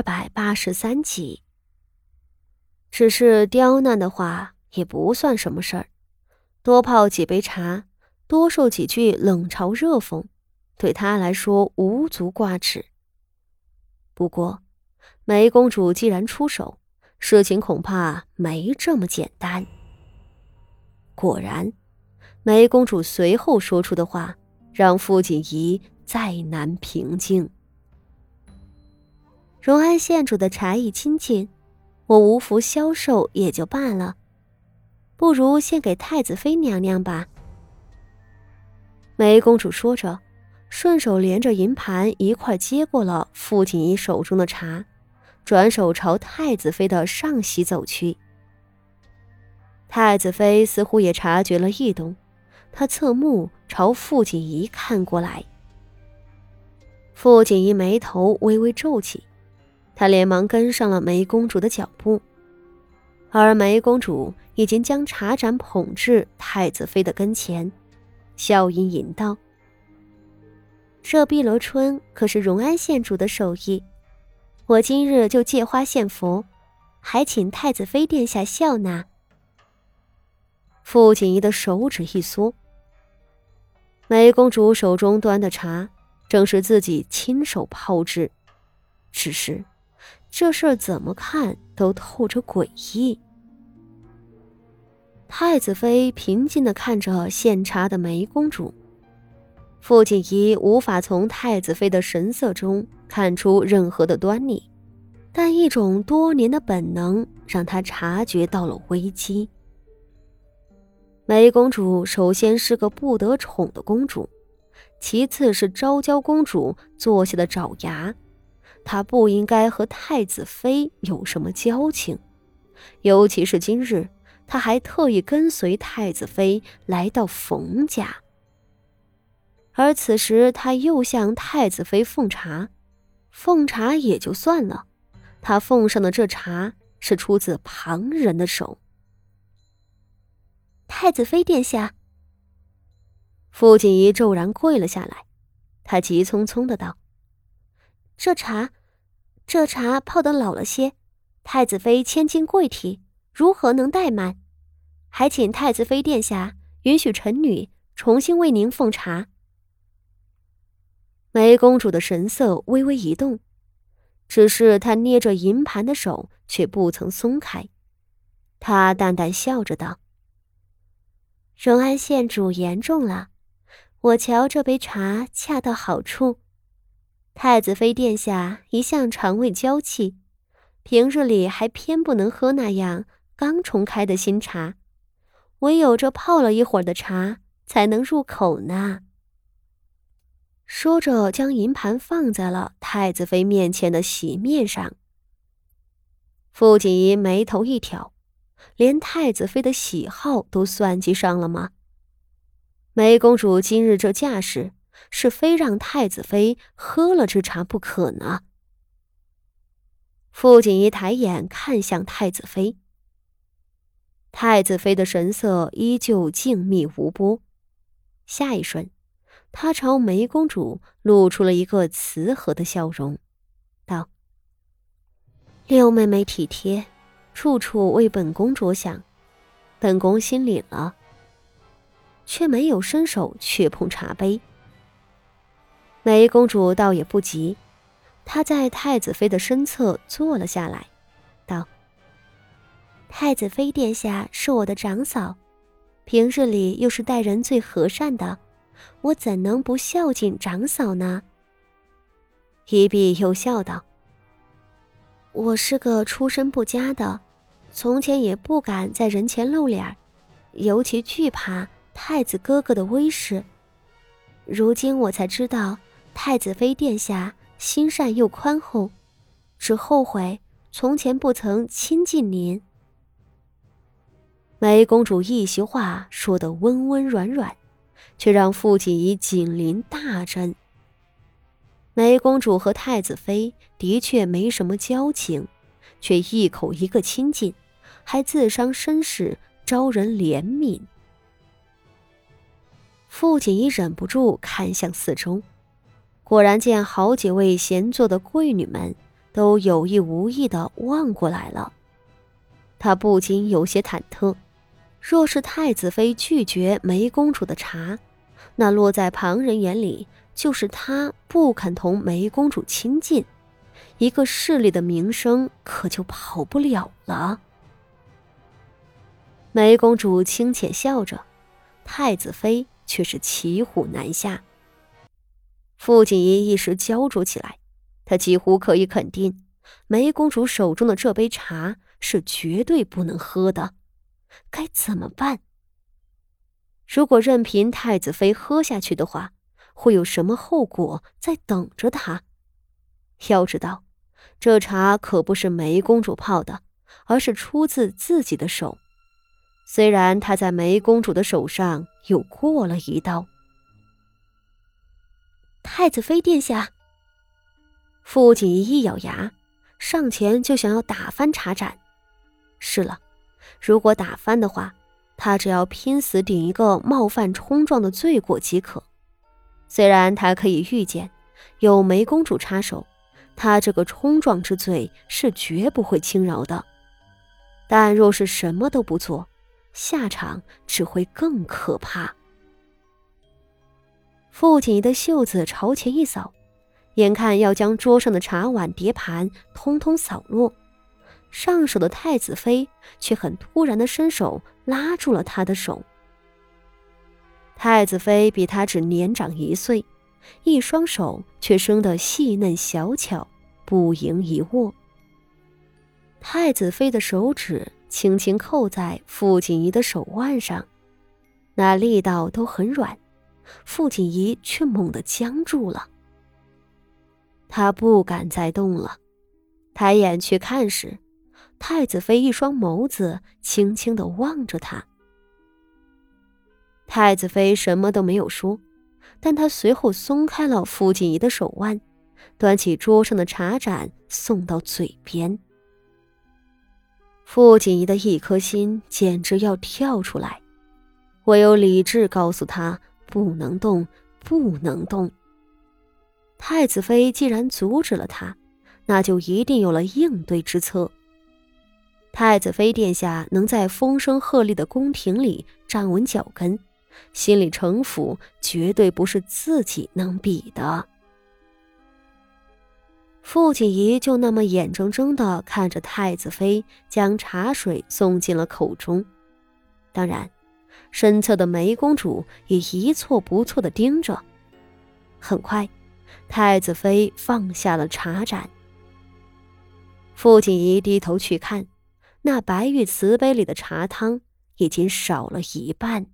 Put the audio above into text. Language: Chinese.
二百八十三集。只是刁难的话也不算什么事儿，多泡几杯茶，多受几句冷嘲热讽，对他来说无足挂齿。不过，梅公主既然出手，事情恐怕没这么简单。果然，梅公主随后说出的话让傅锦仪再难平静。荣安县主的茶艺亲近，我无福消受也就罢了，不如献给太子妃娘娘吧。梅公主说着，顺手连着银盘一块接过了傅锦仪手中的茶，转手朝太子妃的上席走去。太子妃似乎也察觉了异动，她侧目朝傅锦仪看过来。傅锦仪眉头微微皱起。他连忙跟上了梅公主的脚步，而梅公主已经将茶盏捧至太子妃的跟前，笑吟吟道：“这碧螺春可是荣安县主的手艺，我今日就借花献佛，还请太子妃殿下笑纳。”傅锦仪的手指一缩，梅公主手中端的茶正是自己亲手泡制，只是。这事儿怎么看都透着诡异。太子妃平静的看着献茶的梅公主，傅锦仪无法从太子妃的神色中看出任何的端倪，但一种多年的本能让她察觉到了危机。梅公主首先是个不得宠的公主，其次是昭娇公主做下的爪牙。他不应该和太子妃有什么交情，尤其是今日，他还特意跟随太子妃来到冯家，而此时他又向太子妃奉茶，奉茶也就算了，他奉上的这茶是出自旁人的手。太子妃殿下，傅锦仪骤然跪了下来，他急匆匆的道：“这茶。”这茶泡得老了些，太子妃千金贵体，如何能怠慢？还请太子妃殿下允许臣女重新为您奉茶。梅公主的神色微微一动，只是她捏着银盘的手却不曾松开。她淡淡笑着道：“荣安县主言重了，我瞧这杯茶恰到好处。”太子妃殿下一向肠胃娇气，平日里还偏不能喝那样刚冲开的新茶，唯有这泡了一会儿的茶才能入口呢。说着，将银盘放在了太子妃面前的席面上。傅锦仪眉头一挑，连太子妃的喜好都算计上了吗？梅公主今日这架势。是非让太子妃喝了这茶不可呢。傅锦仪抬眼看向太子妃，太子妃的神色依旧静谧无波。下一瞬，她朝梅公主露出了一个慈和的笑容，道：“六妹妹体贴，处处为本宫着想，本宫心领了。”却没有伸手去碰茶杯。梅公主倒也不急，她在太子妃的身侧坐了下来，道：“太子妃殿下是我的长嫂，平日里又是待人最和善的，我怎能不孝敬长嫂呢？”一碧又笑道：“我是个出身不佳的，从前也不敢在人前露脸，尤其惧怕太子哥哥的威势，如今我才知道。”太子妃殿下心善又宽厚，只后悔从前不曾亲近您。梅公主一席话说得温温软软，却让傅锦仪紧邻大震。梅公主和太子妃的确没什么交情，却一口一个亲近，还自伤身世，招人怜悯。傅锦仪忍不住看向四周。果然见好几位闲坐的贵女们都有意无意的望过来了。他不禁有些忐忑，若是太子妃拒绝梅公主的茶，那落在旁人眼里就是他不肯同梅公主亲近，一个势利的名声可就跑不了了。梅公主轻浅笑着，太子妃却是骑虎难下。傅锦仪一时焦灼起来，他几乎可以肯定，梅公主手中的这杯茶是绝对不能喝的。该怎么办？如果任凭太子妃喝下去的话，会有什么后果在等着他？要知道，这茶可不是梅公主泡的，而是出自自己的手。虽然她在梅公主的手上又过了一刀。太子妃殿下，傅锦一咬牙，上前就想要打翻茶盏。是了，如果打翻的话，他只要拼死顶一个冒犯冲撞的罪过即可。虽然他可以预见有梅公主插手，他这个冲撞之罪是绝不会轻饶的。但若是什么都不做，下场只会更可怕。傅锦仪的袖子朝前一扫，眼看要将桌上的茶碗碟盘通通扫落，上手的太子妃却很突然的伸手拉住了他的手。太子妃比他只年长一岁，一双手却生得细嫩小巧，不盈一握。太子妃的手指轻轻扣在傅锦仪的手腕上，那力道都很软。傅锦仪却猛地僵住了，他不敢再动了。抬眼去看时，太子妃一双眸子轻轻的望着他。太子妃什么都没有说，但她随后松开了傅锦仪的手腕，端起桌上的茶盏送到嘴边。傅锦仪的一颗心简直要跳出来，唯有理智告诉他。不能动，不能动。太子妃既然阻止了他，那就一定有了应对之策。太子妃殿下能在风声鹤唳的宫廷里站稳脚跟，心里城府绝对不是自己能比的。傅锦仪就那么眼睁睁的看着太子妃将茶水送进了口中，当然。身侧的梅公主也一错不错的盯着。很快，太子妃放下了茶盏。傅锦仪低头去看，那白玉瓷杯里的茶汤已经少了一半。